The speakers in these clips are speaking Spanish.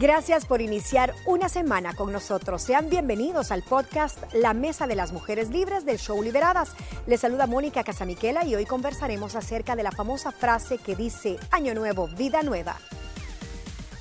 Gracias por iniciar una semana con nosotros. Sean bienvenidos al podcast La Mesa de las Mujeres Libres del show Liberadas. Les saluda Mónica Casamiquela y hoy conversaremos acerca de la famosa frase que dice Año Nuevo, Vida Nueva.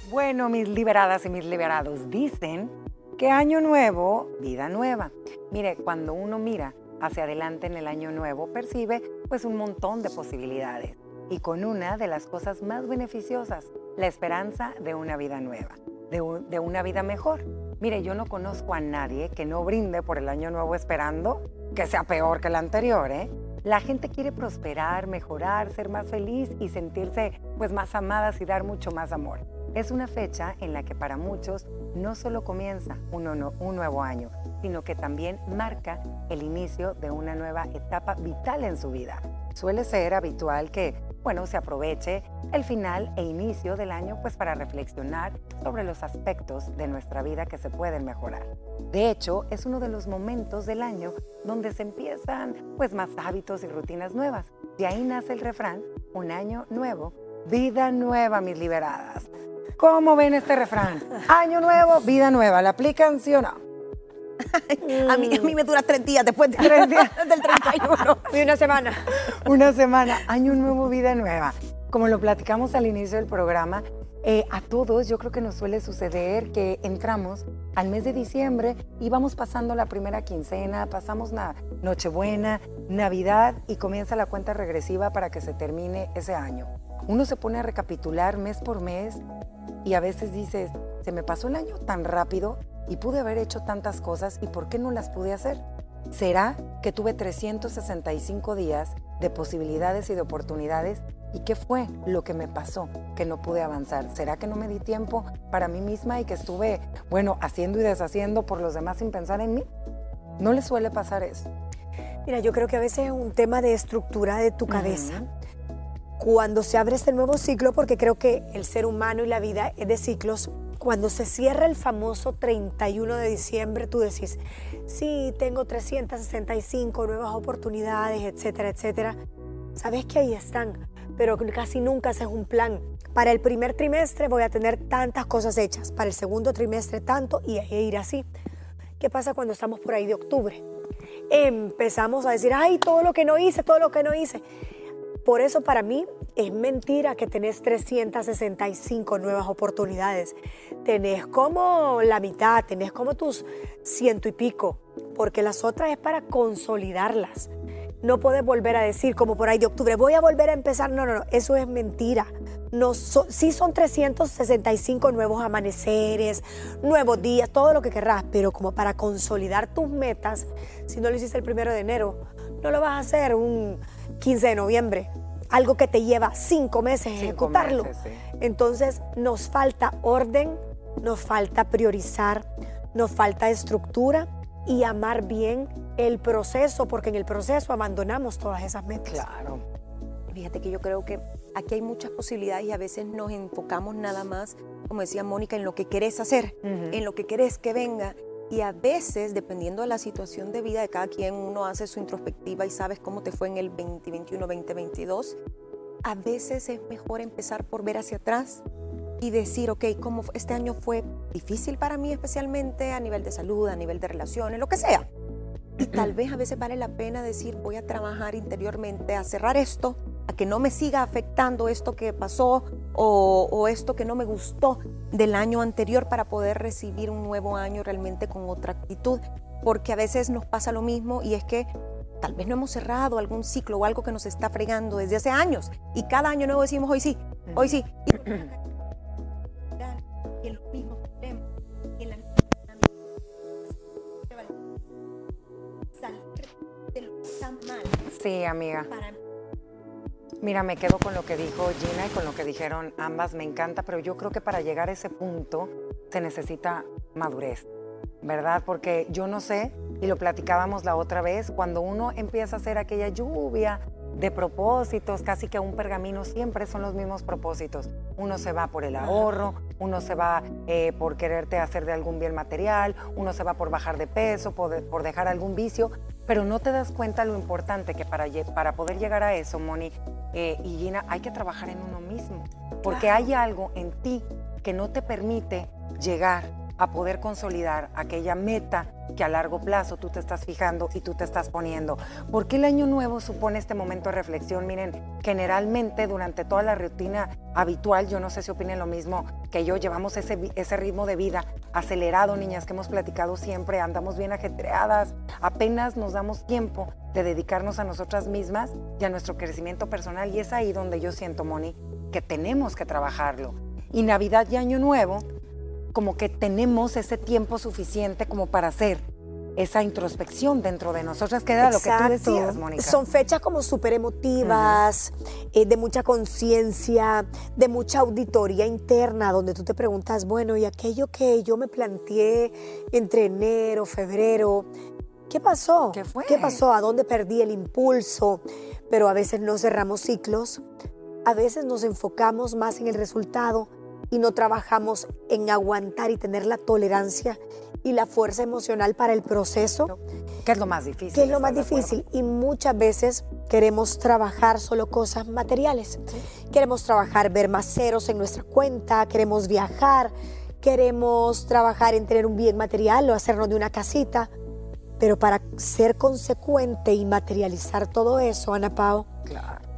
Bueno, mis liberadas y mis liberados dicen que Año Nuevo, Vida Nueva. Mire, cuando uno mira hacia adelante en el Año Nuevo, percibe pues un montón de posibilidades y con una de las cosas más beneficiosas, la esperanza de una vida nueva, de, una vida mejor. Mire, yo no conozco a nadie que no brinde por el año nuevo esperando que sea peor que el anterior, ¿eh? La gente quiere prosperar, mejorar, ser más feliz y sentirse pues más amadas y dar mucho más amor. Es una fecha en la que para muchos no solo comienza un, un, nuevo año, sino que también marca el inicio de una nueva etapa vital en su vida. Suele ser habitual que bueno, se aproveche el final e inicio del año pues para reflexionar sobre los aspectos de nuestra vida que se pueden mejorar. De hecho, es uno de los momentos del año donde se empiezan pues más hábitos y rutinas nuevas. De ahí nace el refrán, un año nuevo, vida nueva, mis liberadas. ¿Cómo ven este refrán? Año nuevo, vida nueva. ¿La aplican sí o no? a, mí, a mí me dura tres días después de, tres días. del 31. y una semana. Una semana. Año nuevo, vida nueva. Como lo platicamos al inicio del programa, eh, a todos yo creo que nos suele suceder que entramos al mes de diciembre y vamos pasando la primera quincena, pasamos la Nochebuena, Navidad y comienza la cuenta regresiva para que se termine ese año. Uno se pone a recapitular mes por mes y a veces dices, se me pasó el año tan rápido y pude haber hecho tantas cosas y por qué no las pude hacer. ¿Será que tuve 365 días de posibilidades y de oportunidades? ¿Y qué fue lo que me pasó que no pude avanzar? ¿Será que no me di tiempo para mí misma y que estuve, bueno, haciendo y deshaciendo por los demás sin pensar en mí? ¿No le suele pasar eso? Mira, yo creo que a veces es un tema de estructura de tu cabeza. Cuando se abre este nuevo ciclo, porque creo que el ser humano y la vida es de ciclos, cuando se cierra el famoso 31 de diciembre, tú decís, sí, tengo 365 nuevas oportunidades, etcétera, etcétera. Sabes que ahí están, pero casi nunca haces un plan. Para el primer trimestre voy a tener tantas cosas hechas, para el segundo trimestre tanto y ir así. ¿Qué pasa cuando estamos por ahí de octubre? Empezamos a decir, ay, todo lo que no hice, todo lo que no hice. Por eso para mí es mentira que tenés 365 nuevas oportunidades. Tenés como la mitad, tenés como tus ciento y pico, porque las otras es para consolidarlas. No puedes volver a decir, como por ahí de octubre, voy a volver a empezar. No, no, no, eso es mentira. No, sí son 365 nuevos amaneceres, nuevos días, todo lo que querrás, pero como para consolidar tus metas, si no lo hiciste el primero de enero, no lo vas a hacer un 15 de noviembre, algo que te lleva cinco meses ejecutarlo. Entonces nos falta orden, nos falta priorizar, nos falta estructura y amar bien el proceso, porque en el proceso abandonamos todas esas metas. Claro. Fíjate que yo creo que aquí hay muchas posibilidades y a veces nos enfocamos nada más, como decía Mónica, en lo que querés hacer, en lo que querés que venga y a veces, dependiendo de la situación de vida de cada quien, uno hace su introspectiva y sabes cómo te fue en el 2021, 2022. A veces es mejor empezar por ver hacia atrás y decir, ok, ¿cómo este año fue difícil para mí especialmente a nivel de salud, a nivel de relaciones, lo que sea. Y tal vez a veces vale la pena decir, voy a trabajar interiormente a cerrar esto, a que no me siga afectando esto que pasó o, esto que no me gustó del año anterior para poder recibir un nuevo año realmente con otra actitud. Porque a veces nos pasa lo mismo y es que tal vez no hemos cerrado algún ciclo o algo que nos está fregando desde hace años y cada año nuevo decimos hoy sí, hoy sí. Sí, amiga. Mira, me quedo con lo que dijo Gina y con lo que dijeron ambas, me encanta, pero yo creo que para llegar a ese punto se necesita madurez, ¿verdad? Porque yo no sé, y lo platicábamos la otra vez, cuando uno empieza a hacer aquella lluvia de propósitos, casi que un pergamino siempre son los mismos propósitos. Uno se va por el ahorro, uno se va eh, por quererte hacer de algún bien material, uno se va por bajar de peso, por, por, dejar algún vicio, pero no te das cuenta lo importante que para, para poder llegar a eso, Moni eh, y Gina, hay que trabajar en uno mismo, porque hay algo en ti que no te permite llegar a poder consolidar aquella meta que a largo plazo tú te estás fijando y tú te estás poniendo. ¿Por qué el año nuevo supone este momento de reflexión? Miren, generalmente durante toda la rutina habitual, yo no sé si opinen lo mismo que yo, llevamos ese, ese ritmo de vida acelerado, niñas, que hemos platicado siempre, andamos bien ajetreadas, apenas nos damos tiempo de dedicarnos a nosotras mismas y a nuestro crecimiento personal y es ahí donde yo siento, Moni, que tenemos que trabajarlo. Y Navidad y Año Nuevo como que tenemos ese tiempo suficiente como para hacer esa introspección dentro de nosotras, que era lo que tú decías, Mónica. Son fechas como súper emotivas, eh, de mucha conciencia, de mucha auditoría interna, donde tú te preguntas, bueno, y aquello que yo me planteé entre enero, febrero, ¿qué pasó? ¿Qué fue? ¿Qué pasó? ¿A dónde perdí el impulso? Pero a veces no cerramos ciclos, a veces nos enfocamos más en el resultado y no trabajamos en aguantar y tener la tolerancia y la fuerza emocional para el proceso. ¿Qué es lo más difícil? ¿Qué es lo más difícil? Y muchas veces queremos trabajar solo cosas materiales. Queremos trabajar, ver más ceros en nuestra cuenta, queremos viajar, queremos trabajar en tener un bien material o hacernos de una casita. Pero para ser consecuente y materializar todo eso, Ana Pao,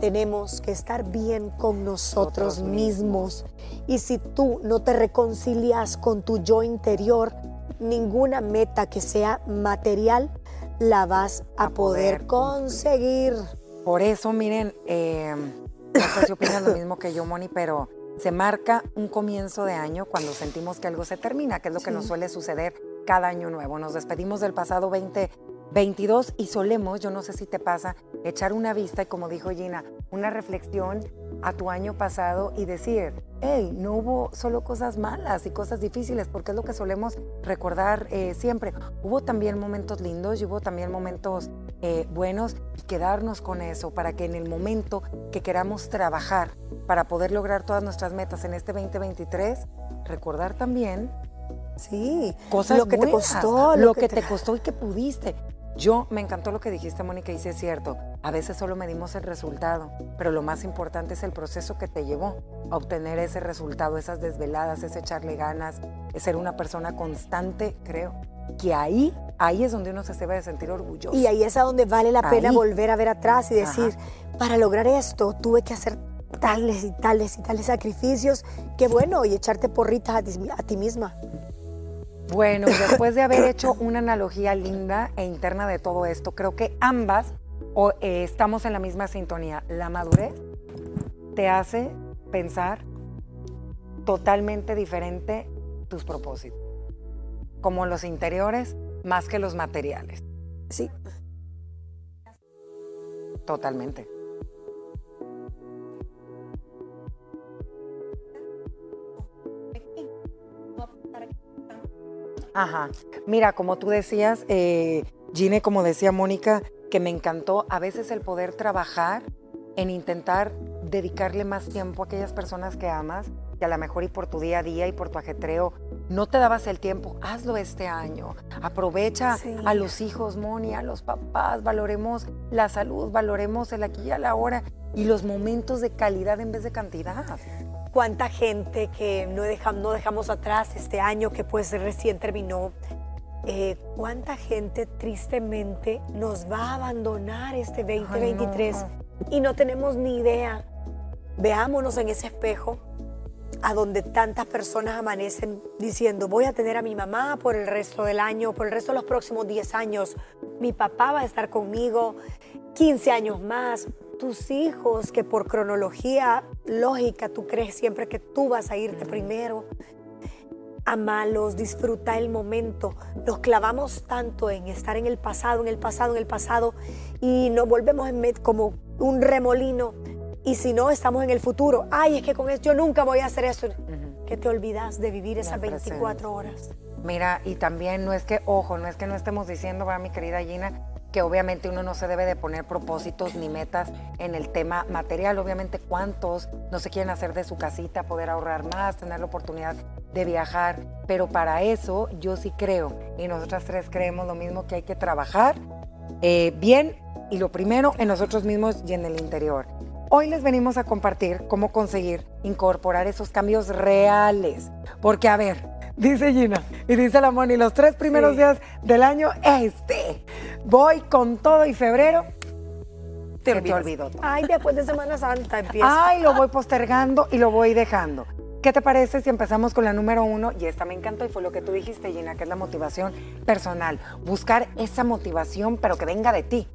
tenemos que estar bien con nosotros mismos. Y si tú no te reconcilias con tu yo interior, ninguna meta que sea material la vas a, poder, conseguir. Por eso, miren, eh, no sé si opinan lo mismo que yo, Moni, pero se marca un comienzo de año cuando sentimos que algo se termina, que es lo que nos suele suceder cada año nuevo. Nos despedimos del pasado 20 22 y solemos, yo no sé si te pasa, echar una vista y como dijo Gina, una reflexión a tu año pasado y decir, hey, no hubo solo cosas malas y cosas difíciles, porque es lo que solemos recordar eh, siempre. Hubo también momentos lindos y hubo también momentos eh, buenos y quedarnos con eso para que en el momento que queramos trabajar para poder lograr todas nuestras metas en este 2023, recordar también Sí, cosas lo que te costó, lo, que, te... costó y que pudiste. Yo me encantó lo que dijiste, Mónica, y sí es cierto. A veces solo medimos el resultado, pero lo más importante es el proceso que te llevó a obtener ese resultado, esas desveladas, ese echarle ganas, es ser una persona constante, creo. Que ahí, ahí es donde uno se debe de sentir orgulloso. Y ahí es a donde vale la pena volver a ver atrás y decir, para lograr esto tuve que hacer tales y tales y tales sacrificios, qué bueno, y echarte porritas a ti, a ti misma. Bueno, después de haber hecho una analogía linda e interna de todo esto, creo que ambas eh, estamos en la misma sintonía. La madurez te hace pensar totalmente diferente tus propósitos, como los interiores más que los materiales. Sí. Totalmente. Ajá. Mira, como tú decías, eh, Gine, como decía Mónica, que me encantó a veces el poder trabajar en intentar dedicarle más tiempo a aquellas personas que amas, que a lo mejor y por tu día a día y por tu ajetreo no te dabas el tiempo, hazlo este año. Aprovecha a los hijos, Moni, a los papás, valoremos la salud, valoremos el aquí y a la hora y los momentos de calidad en vez de cantidad cuánta gente que no, no dejamos atrás este año que pues recién terminó, eh, cuánta gente tristemente nos va a abandonar este 2023 y no tenemos ni idea. Veámonos en ese espejo a donde tantas personas amanecen diciendo, voy a tener a mi mamá por el resto del año, por el resto de los próximos 10 años, mi papá va a estar conmigo 15 años más, tus hijos, que por cronología lógica tú crees siempre que tú vas a irte primero. Amalos, disfruta el momento. Nos clavamos tanto en estar en el pasado, en el pasado, en el pasado y nos volvemos en como un remolino. Y si no, estamos en el futuro. Ay, es que con eso yo nunca voy a hacer eso. Que te olvidas de vivir esas 24 horas. Mira, y también no es que, ojo, no es que no estemos diciendo, va mi querida Gina, que obviamente uno no se debe de poner propósitos ni metas en el tema material. Obviamente cuántos no se quieren hacer de su casita, poder ahorrar más, tener la oportunidad de viajar. Pero para eso yo sí creo, y nosotras tres creemos lo mismo, que hay que trabajar eh, bien y lo primero en nosotros mismos y en el interior. Hoy les venimos a compartir cómo conseguir incorporar esos cambios reales. Porque a ver, Dice Gina y dice la Moni, los tres primeros Sí. días del año, este, voy con todo y febrero, te, te olvidas. olvidó todo. Ay, después de Semana Santa empieza. Ay, lo voy postergando y lo voy dejando. ¿Qué te parece si empezamos con la número uno? Y esta me encantó y fue lo que tú dijiste, Gina, que es la motivación personal. Buscar esa motivación, pero que venga de ti.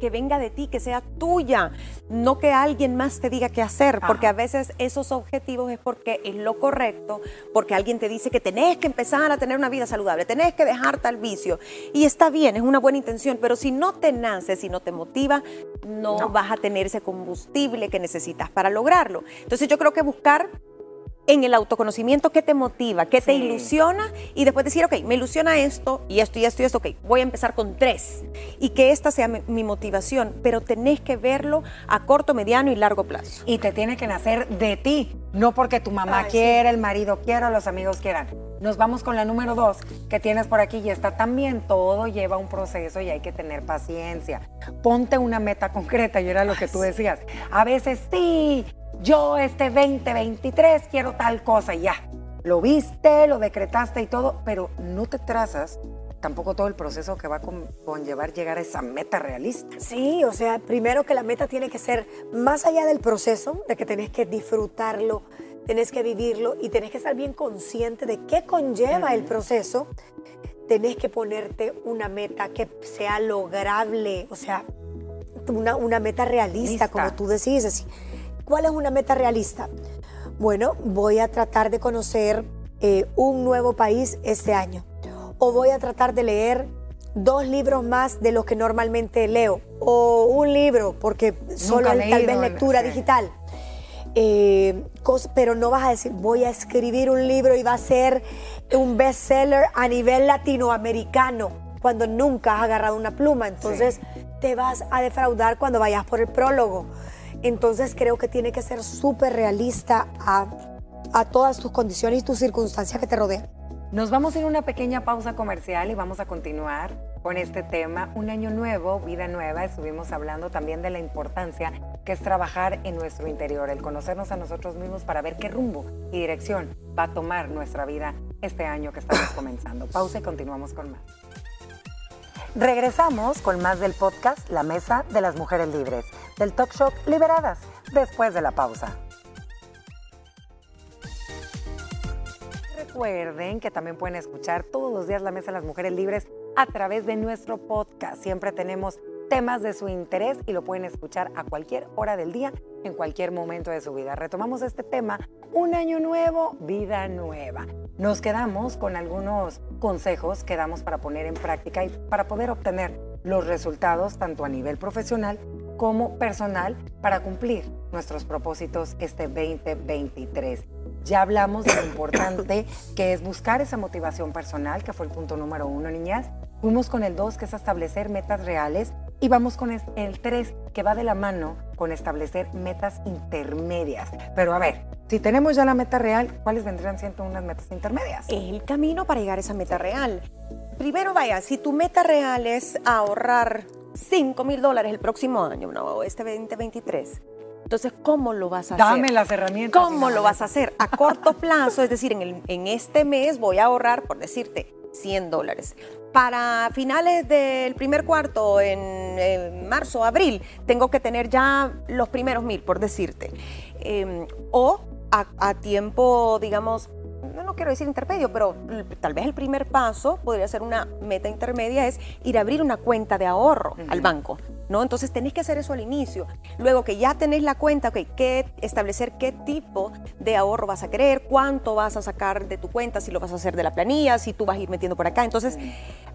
Que venga de ti, que sea tuya, no que alguien más te diga qué hacer, porque a veces esos objetivos es porque es lo correcto, porque alguien te dice que tenés que empezar a tener una vida saludable, tenés que dejar tal vicio, y está bien, es una buena intención, pero si no te nace, si no te motiva, no, No. vas a tener ese combustible que necesitas para lograrlo. Entonces yo creo que buscar en el autoconocimiento qué te motiva, qué te ilusiona y después decir, ok, me ilusiona esto y esto y esto y esto, ok, voy a empezar con tres y que esta sea mi, mi motivación, pero tenés que verlo a corto, mediano y largo plazo. Y te tiene que nacer de ti, no porque tu mamá Ay, sí. quiera, el marido quiera, los amigos quieran. Nos vamos con la número dos que tienes por aquí y está también. Todo lleva un proceso y hay que tener paciencia. Ponte una meta concreta y era lo que tú decías. A veces sí, yo este 2023 quiero tal cosa y ya. Lo viste, lo decretaste y todo, pero no te trazas tampoco todo el proceso que va a con- conllevar llegar a esa meta realista. Sí, o sea, primero que la meta tiene que ser más allá del proceso, de que tenés que disfrutarlo, tenés que vivirlo y tenés que estar bien consciente de qué conlleva el proceso. Tenés que ponerte una meta que sea lograble, o sea, una, una meta realista, Lista. como tú decís. así. ¿Cuál es una meta realista? Bueno, voy a tratar de conocer eh, un nuevo país este año. O voy a tratar de leer dos libros más de los que normalmente leo. O un libro, porque solo el- tal vez leído, lectura digital. Eh, pero no vas a decir, voy a escribir un libro y va a ser un bestseller a nivel latinoamericano, cuando nunca has agarrado una pluma. Entonces te vas a defraudar cuando vayas por el prólogo. Entonces creo que tiene que ser súper realista a, a todas tus condiciones y tus circunstancias que te rodean. Nos vamos a ir a una pequeña pausa comercial y vamos a continuar con este tema, un año nuevo, vida nueva. Estuvimos hablando también de la importancia que es trabajar en nuestro interior, el conocernos a nosotros mismos para ver qué rumbo y dirección va a tomar nuestra vida este año que estamos comenzando. Pausa y continuamos con más. Regresamos con más del podcast La Mesa de las Mujeres Libres, del talk show Liberadas, después de la pausa. Recuerden que también pueden escuchar todos los días La Mesa de las Mujeres Libres a través de nuestro podcast. Siempre tenemos temas de su interés y lo pueden escuchar a cualquier hora del día, en cualquier momento de su vida. Retomamos este tema, un año nuevo, vida nueva. Nos quedamos con algunos consejos que damos para poner en práctica y para poder obtener los resultados tanto a nivel profesional como personal para cumplir nuestros propósitos este 2023. Ya hablamos de lo importante que es buscar esa motivación personal, que fue el punto número uno, niñas. Fuimos con el dos, que es establecer metas reales. Y vamos con el tres, que va de la mano con establecer metas intermedias. Pero a ver, si tenemos ya la meta real, ¿cuáles vendrían siendo unas metas intermedias? El camino para llegar a esa meta real. Primero, vaya, si tu meta real es ahorrar 5 mil dólares el próximo año, no, este 2023, entonces, ¿cómo lo vas a hacer? Dame las herramientas. ¿Cómo lo vas a hacer? A corto plazo, es decir, en, el- en este mes voy a ahorrar, por decirte, 100 dólares. Para finales del primer cuarto, en, eh, marzo, abril, tengo que tener ya los primeros mil, por decirte. Eh, o a, a tiempo, digamos, no, no quiero decir intermedio, pero tal vez el primer paso podría ser una meta intermedia, es ir a abrir una cuenta de ahorro al banco. ¿No? Entonces tenés que hacer eso al inicio. Luego que ya tenés la cuenta, ok, ¿qué, establecer qué tipo de ahorro vas a querer, cuánto vas a sacar de tu cuenta, si lo vas a hacer de la planilla, si tú vas a ir metiendo por acá. Entonces,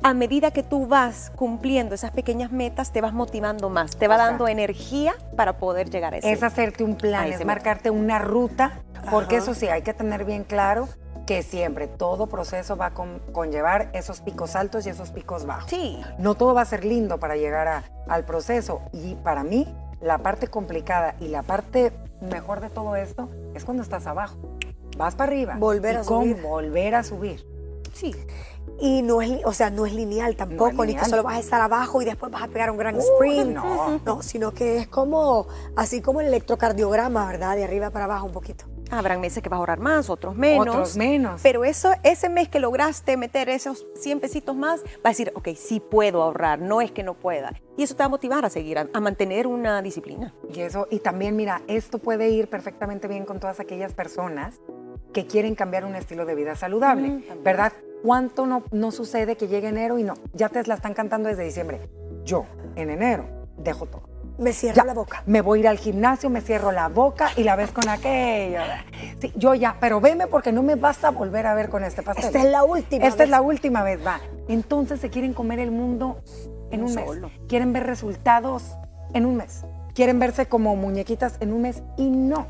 a medida que tú vas cumpliendo esas pequeñas metas, te vas motivando más, te va O sea, dando energía para poder llegar a ese. es hacerte un plan, es marcarte una ruta, porque Ajá. eso sí, hay que tener bien claro que siempre todo proceso va a con- conllevar esos picos altos y esos picos bajos. Sí. No todo va a ser lindo para llegar a- al proceso y para mí la parte complicada y la parte mejor de todo esto es cuando estás abajo. Vas para arriba. Volver y a con subir. Volver a subir. Sí. Y no es, o sea, no es lineal tampoco, ni lineal. que solo vas a estar abajo y después vas a pegar un gran Uh, sprint. no. No, sino que es como, así como el electrocardiograma, ¿verdad? De arriba para abajo un poquito. Habrán meses que vas a ahorrar más, otros menos. Otros menos. Pero eso, ese mes que lograste meter esos 100 pesitos más, va a decir, ok, sí puedo ahorrar, no es que no pueda. Y eso te va a motivar a seguir, a, mantener una disciplina. Y eso, y también mira, esto puede ir perfectamente bien con todas aquellas personas que quieren cambiar un estilo de vida saludable, mm, ¿verdad? ¿Cuánto no, no sucede que llegue enero y no, ya te la están cantando desde diciembre? Yo, en enero, dejo todo me cierro la boca. Me voy a ir al gimnasio, me cierro la boca y la ves con aquello. Sí, yo ya, pero veme porque no me vas a volver a ver con este pastel. Esta es la última Esta es la última vez, va. Entonces se quieren comer el mundo en un, mes. Quieren ver resultados en un mes. Quieren verse como muñequitas en un mes y no.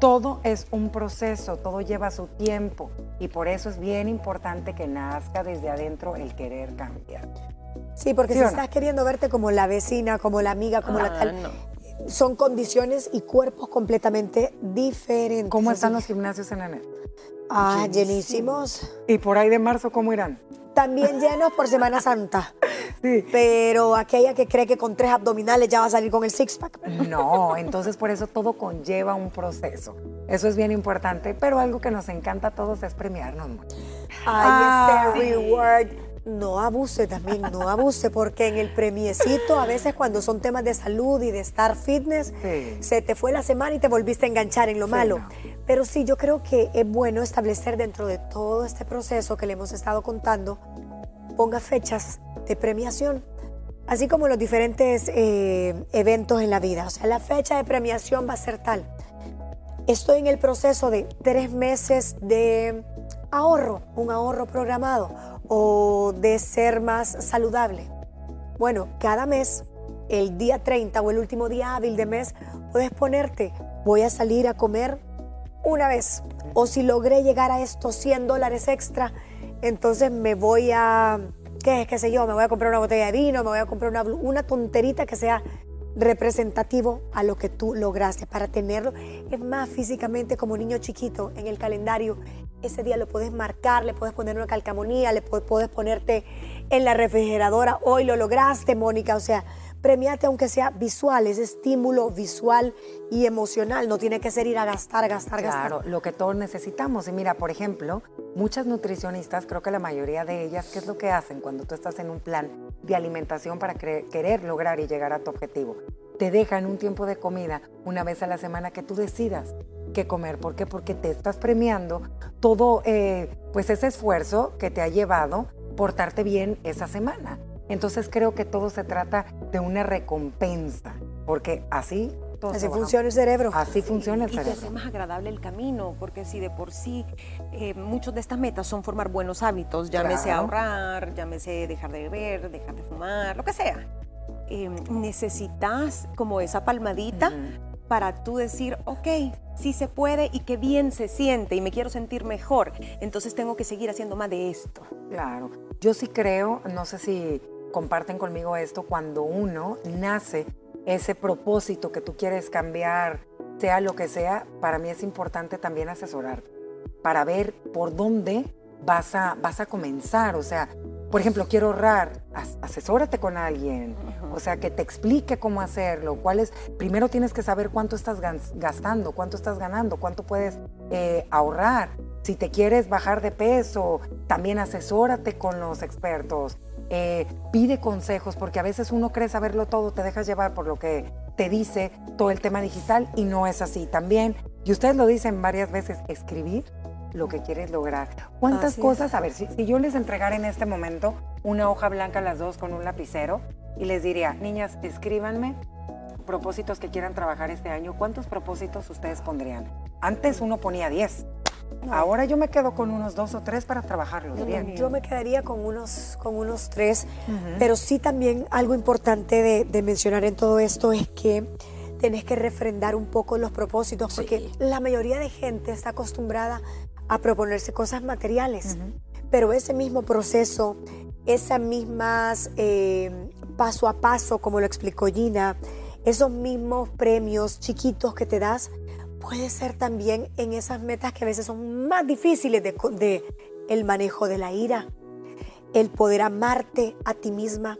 Todo es un proceso, todo lleva su tiempo y por eso es bien importante que nazca desde adentro el querer cambiar. Sí, porque si estás queriendo verte como la vecina, como la amiga, como la ah, tal, son condiciones y cuerpos completamente diferentes. ¿Cómo están los gimnasios en la net? Ah, llenísimos. ¿Y por ahí de marzo cómo irán? También llenos por Semana Santa. Sí. Pero aquella que cree que con tres abdominales ya va a salir con el six-pack. No, entonces por eso todo conlleva un proceso. Eso es bien importante, pero algo que nos encanta a todos es premiarnos. Ay, ese reward no abuse también, no abuse, porque en el premiecito, a veces cuando son temas de salud y de estar fitness, se te fue la semana y te volviste a enganchar en lo malo. Pero sí, yo creo que es bueno establecer dentro de todo este proceso que le hemos estado contando, ponga fechas de premiación, así como los diferentes eh, eventos en la vida. O sea, la fecha de premiación va a ser tal. Estoy en el proceso de tres meses de ahorro, un ahorro programado o de ser más saludable? Bueno, cada mes, el día 30 o el último día hábil de mes, puedes ponerte, voy a salir a comer una vez. O si logré llegar a estos 100 dólares extra, entonces me voy a, ¿qué, qué sé yo? Me voy a comprar una botella de vino, me voy a comprar una, una tonterita que sea representativo a lo que tú lograste para tenerlo. Es más físicamente como niño chiquito en el calendario ese día lo puedes marcar, le puedes poner una calcamonía, le puedes ponerte en la refrigeradora. Hoy lo lograste, Mónica. O sea, premiate aunque sea visual, es estímulo visual y emocional. No tiene que ser ir a gastar, gastar, gastar. Claro, lo que todos necesitamos. Y mira, por ejemplo, muchas nutricionistas, creo que la mayoría de ellas, ¿qué es lo que hacen cuando tú estás en un plan de alimentación para querer lograr y llegar a tu objetivo? Te dejan un tiempo de comida una vez a la semana que tú decidas qué comer. ¿Por qué? Porque te estás premiando todo eh, pues ese esfuerzo que te ha llevado portarte bien esa semana. Entonces creo que todo se trata de una recompensa, porque así Así funciona el cerebro. Así funciona el cerebro. Y te hace más agradable el camino, porque si de por sí eh, muchas de estas metas son formar buenos hábitos, llámese ahorrar, llámese dejar de beber, dejar de fumar, lo que sea. Eh, necesitas como esa palmadita para tú decir, ok, sí se puede y qué bien se siente y me quiero sentir mejor. Entonces tengo que seguir haciendo más de esto. Claro, yo sí creo, no sé si comparten conmigo esto, cuando uno nace ese propósito que tú quieres cambiar, sea lo que sea, para mí es importante también asesorar para ver por dónde vas a, vas a comenzar. O sea, por ejemplo, quiero ahorrar, asesórate con alguien, o sea, que te explique cómo hacerlo, cuál es, primero tienes que saber cuánto estás gastando, cuánto estás ganando, cuánto puedes eh, ahorrar. Si te quieres bajar de peso, también asesórate con los expertos, eh, pide consejos, porque a veces uno cree saberlo todo, te dejas llevar por lo que te dice todo el tema digital y no es así. También, y ustedes lo dicen varias veces, escribir lo que quieres lograr. ¿Cuántas cosas? A ver, si, yo les entregara en este momento una hoja blanca a las dos con un lapicero y les diría, niñas, escríbanme propósitos que quieran trabajar este año, ¿cuántos propósitos ustedes pondrían? Antes uno ponía 10. Ahora yo me quedo con unos dos o tres para trabajarlos bien. Yo me quedaría con unos, con unos tres, pero sí también algo importante de, mencionar en todo esto es que tenés que refrendar un poco los propósitos, porque la mayoría de gente está acostumbrada a proponerse cosas materiales. Pero ese mismo proceso, esas mismas eh, paso a paso, como lo explicó Gina, esos mismos premios chiquitos que te das, puede ser también en esas metas que a veces son más difíciles de, el manejo de la ira, el poder amarte a ti misma,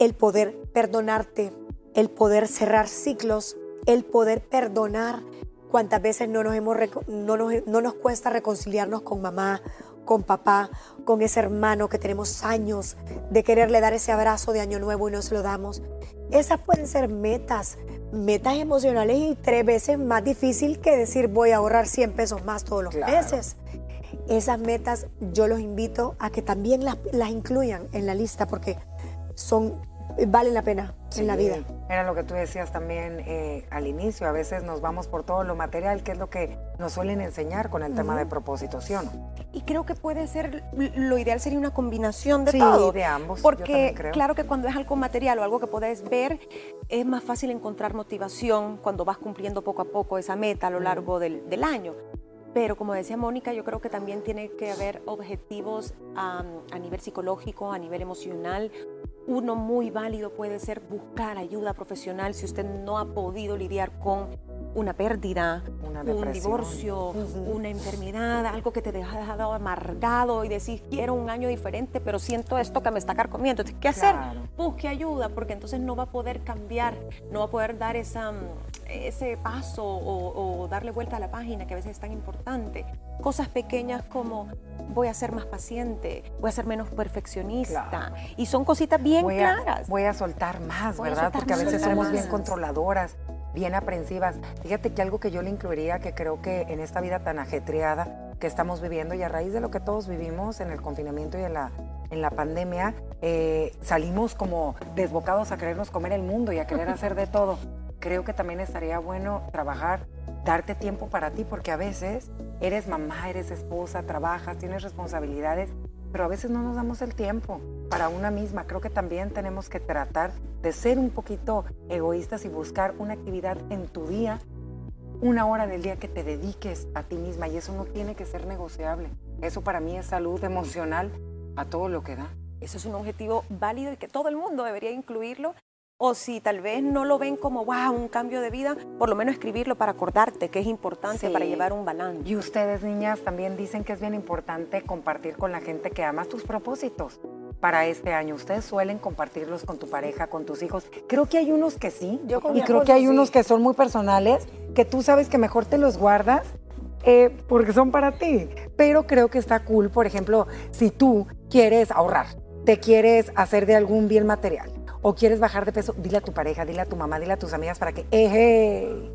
el poder perdonarte, el poder cerrar ciclos, el poder perdonar. Cuántas veces no nos, hemos, no nos, no nos cuesta reconciliarnos con mamá, con papá, con ese hermano que tenemos años de quererle dar ese abrazo de año nuevo y no se lo damos. Esas pueden ser metas, metas emocionales y tres veces más difícil que decir voy a ahorrar 100 pesos más todos los meses. Esas metas yo los invito a que también las, las incluyan en la lista porque son valen la pena en la vida. Era lo que tú decías también eh, al inicio, a veces nos vamos por todo lo material, que es lo que nos suelen enseñar con el tema de propósitos, ¿sí o no? Y creo que puede ser, lo ideal sería una combinación de todo. de ambos. Porque claro que cuando es algo material o algo que puedes ver, es más fácil encontrar motivación cuando vas cumpliendo poco a poco esa meta a lo largo del, del año. Pero como decía Mónica, yo creo que también tiene que haber objetivos a nivel psicológico, a nivel emocional. Uno muy válido puede ser buscar ayuda profesional si usted no ha podido lidiar con una pérdida, un divorcio, una enfermedad, algo que te deja dejado amargado y decís, quiero un año diferente, pero siento esto que me está carcomiendo. Entonces, ¿qué hacer? Busque ayuda, porque entonces no va a poder cambiar, no va a poder dar esa, ese paso o, darle vuelta a la página que a veces es tan importante. Cosas pequeñas como voy a ser más paciente, voy a ser menos perfeccionista. Y son cositas bien claras. voy a soltar más, ¿verdad? Porque a veces somos bien controladoras bien aprensivas. Fíjate que algo que yo le incluiría, que creo que en esta vida tan ajetreada que estamos viviendo y a raíz de lo que todos vivimos en el confinamiento y en la, en la pandemia, eh, salimos como desbocados a querernos comer el mundo y a querer hacer de todo. Creo que también estaría bueno trabajar, darte tiempo para ti, porque a veces eres mamá, eres esposa, trabajas, tienes responsabilidades pero a veces no nos damos el tiempo para una misma. Creo que también tenemos que tratar de ser un poquito egoístas y buscar una actividad en tu día, una hora del día que te dediques a ti misma y eso no tiene que ser negociable. Eso para mí es salud emocional a todo lo que da. Eso es un objetivo válido y que todo el mundo debería incluirlo o si tal vez no lo ven como, wow, un cambio de vida, por lo menos escribirlo para acordarte que es importante para llevar un balance. Y ustedes, niñas, también dicen que es bien importante compartir con la gente que amas tus propósitos para este año. Ustedes suelen compartirlos con tu pareja, con tus hijos. Creo que hay unos que sí, Yo y creo que hay unos que son muy personales, que tú sabes que mejor te los guardas eh, porque son para ti. Pero creo que está cool, por ejemplo, si tú quieres ahorrar, te quieres hacer de algún bien material o quieres bajar de peso, dile a tu pareja, dile a tu mamá, dile a tus amigas para que, eje,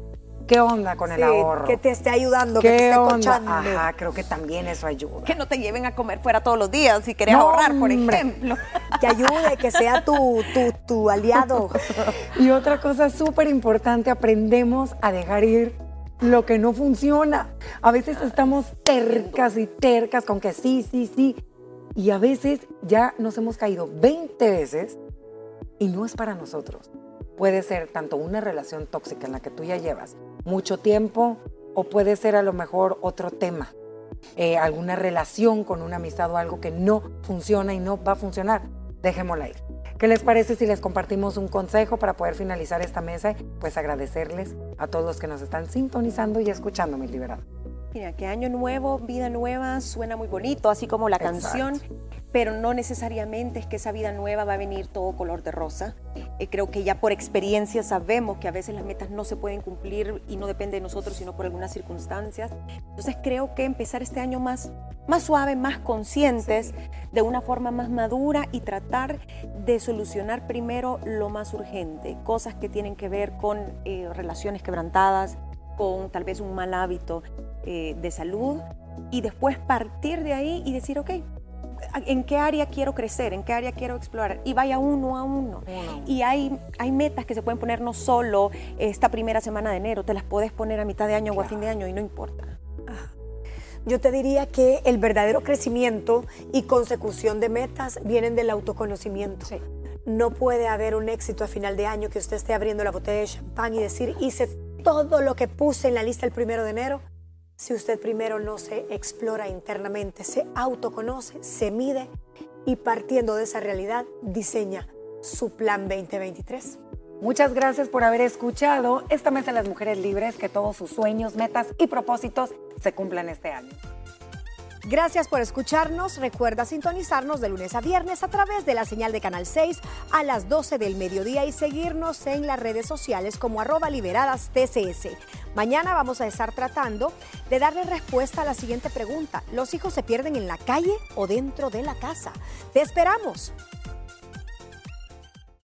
¿qué onda con el ahorro? Que te esté ayudando, que te esté cochando. Ajá, creo que también eso ayuda. Que no te lleven a comer fuera todos los días si quieres ahorrar, por ejemplo. Que ayude, que sea tu, tu, tu aliado. y otra cosa súper importante, aprendemos a dejar ir lo que no funciona. A veces estamos tercas y tercas con que sí, sí, sí. Y a veces ya nos hemos caído 20 veces y no es para nosotros. Puede ser tanto una relación tóxica en la que tú ya llevas mucho tiempo o puede ser a lo mejor otro tema, eh, alguna relación con una amistad o algo que no funciona y no va a funcionar. Dejémosla ir. ¿Qué les parece si les compartimos un consejo para poder finalizar esta mesa? Pues agradecerles a todos los que nos están sintonizando y escuchando, mis liberados. Mira, que año nuevo, vida nueva, suena muy bonito, así como la canción pero no necesariamente es que esa vida nueva va a venir todo color de rosa. Eh, creo que ya por experiencia sabemos que a veces las metas no se pueden cumplir y no depende de nosotros, sino por algunas circunstancias. Entonces creo que empezar este año más, más suave, más conscientes, de una forma más madura y tratar de solucionar primero lo más urgente, cosas que tienen que ver con eh, relaciones quebrantadas, con tal vez un mal hábito eh, de salud y después partir de ahí y decir, ok, en qué área quiero crecer, en qué área quiero explorar y vaya uno a uno. Y hay, hay metas que se pueden poner no solo esta primera semana de enero, te las puedes poner a mitad de año o a fin de año y no importa. Yo te diría que el verdadero crecimiento y consecución de metas vienen del autoconocimiento. No puede haber un éxito a final de año que usted esté abriendo la botella de champán y decir, hice todo lo que puse en la lista el primero de enero si usted primero no se explora internamente, se autoconoce, se mide y partiendo de esa realidad diseña su plan 2023. Muchas gracias por haber escuchado esta mesa de las mujeres libres, que todos sus sueños, metas y propósitos se cumplan este año. Gracias por escucharnos. Recuerda sintonizarnos de lunes a viernes a través de la señal de Canal 6 a las 12 del mediodía y seguirnos en las redes sociales como arroba liberadas TCS. Mañana vamos a estar tratando de darle respuesta a la siguiente pregunta. ¿Los hijos se pierden en la calle o dentro de la casa? Te esperamos.